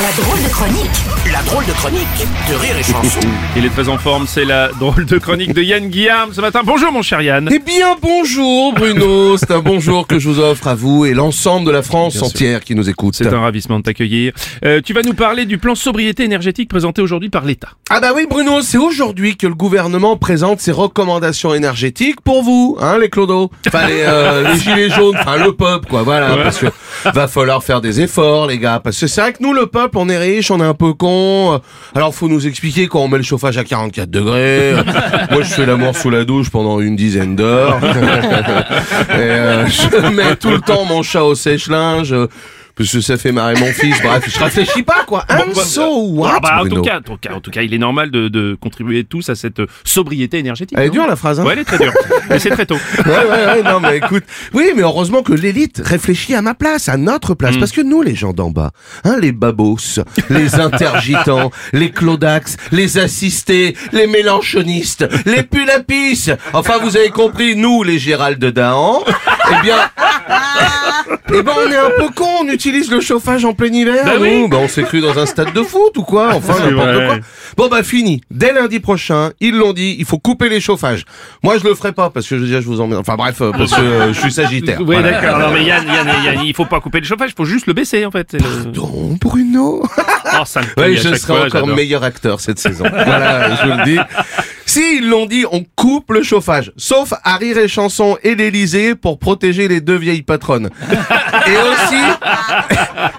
La drôle de chronique La drôle de chronique de Rire et Chanson. Il est très en forme, c'est la drôle de chronique de Yann Guillaume ce matin. Bonjour mon cher Yann. Eh bien bonjour Bruno, c'est un bonjour que je vous offre à vous et l'ensemble de la France entière qui nous écoute. C'est un ravissement de t'accueillir. Euh, tu vas nous parler du plan sobriété énergétique présenté aujourd'hui par l'État. Ah bah oui Bruno, c'est aujourd'hui que le gouvernement présente ses recommandations énergétiques pour vous, hein les clodos, enfin les, euh, les gilets jaunes, enfin le peuple quoi, voilà, parce que va falloir faire des efforts les gars, parce que c'est vrai que nous le peuple on est riche, on est un peu con, alors faut nous expliquer quand on met le chauffage à 44 degrés, moi je fais l'amour sous la douche pendant une dizaine d'heures, euh, je mets tout le temps mon chat au sèche-linge, parce que ça fait marrer mon fils, bref, je réfléchis pas quoi, bah, so what Ah bah, en, Bruno tout cas, en, tout cas, en tout cas, il est normal de, de contribuer tous à cette sobriété énergétique. Elle est dure la phrase hein Ouais, elle est très dure. Mais c'est très tôt. ouais, ouais, ouais, non, mais écoute. Oui, mais heureusement que l'élite réfléchit à ma place, à notre place. Mm. Parce que nous, les gens d'en bas, hein, les babos, les intergitants, les clodax, les assistés, les mélanchonistes, les pulapis. Enfin, vous avez compris, nous, les Gérald de Dahan, eh bien, eh ben, on est un peu con, on utilise le chauffage en plein hiver. Bah oui. nous. Bah, on s'est cru dans un stade de foot ou quoi? Enfin, n'importe vrai. quoi. Bon, bah, fini. Dès lundi prochain, ils l'ont dit, il faut couper les chauffages. Moi, je le ferai pas parce que je, déjà, je vous emmène. Enfin, bref, euh, parce que euh, je suis sagittaire. Oui, Voilà. d'accord. Non, mais Yann, Yann, Yann, il faut pas couper le chauffage, il faut juste le baisser en fait. Pardon, Bruno. Oh, ça me Oui, plaît je serai fois, encore meilleur acteur cette saison. voilà, je vous le dis. Si ils l'ont dit, on coupe le chauffage. Sauf à rire et chanson et l'Elysée pour protéger les deux vieilles patronnes. Et aussi,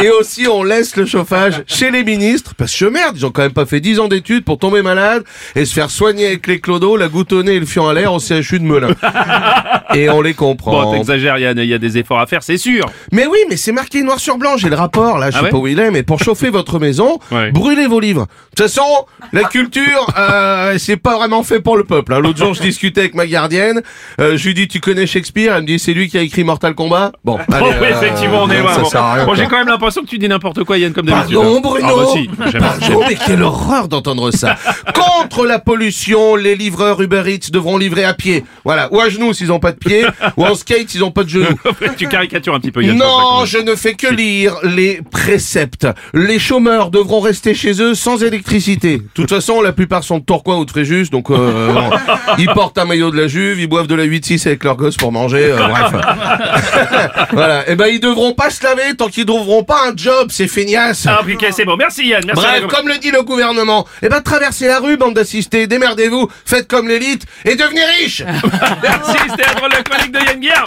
et aussi, on laisse le chauffage chez les ministres. Parce que merde, ils ont quand même pas fait 10 ans d'études pour tomber malade et se faire soigner avec les clodos, la nez et le fion à l'air au CHU de Melun. Et on les comprend. Bon, t'exagères, Yann, il y a des efforts à faire, c'est sûr. Mais oui, mais c'est marqué noir sur blanc, j'ai le rapport, là, je Ah sais ouais pas où il est, mais pour chauffer votre maison, Ouais. brûlez vos livres. De toute façon, la culture, euh, c'est pas vraiment fait pour le peuple. hein. L'autre jour, je discutais avec ma gardienne, euh, je lui dis, tu connais Shakespeare? Elle me dit, c'est lui qui a écrit Mortal Kombat? Bon, allez, oh, oui, euh, effectivement, on est loin. Bon, Bon, j'ai quand même l'impression que tu dis n'importe quoi, Yann, comme d'habitude. Pardon, Bruno? Ah, bah si, Pardon, mais quelle horreur d'entendre ça Contre la pollution, les livreurs Uber Eats devront livrer à pied. Voilà, ou à genoux s'ils ont pas de pied, ou en skate s'ils ont pas de genoux. tu caricatures un petit peu, Yann. Non, je ne fais que lire les préceptes. Les chômeurs devront rester chez eux sans électricité. De toute façon, la plupart sont de Tourcoing ou de Fréjus, donc euh, bon, ils portent un maillot de la Juve, ils boivent de la 8-6 avec leurs gosses pour manger, euh, bref. voilà. Et ben, ils devront pas se laver tant qu'ils trouveront pas un job, c'est feignasse. Ah, ok, c'est bon. Merci, Yann. Merci. Bref, comme le dit le gouvernement, eh ben traversez la rue, bande d'assistés, démerdez-vous, faites comme l'élite et devenez riches Merci, c'était la drôle de chronique de Yann Guillaume.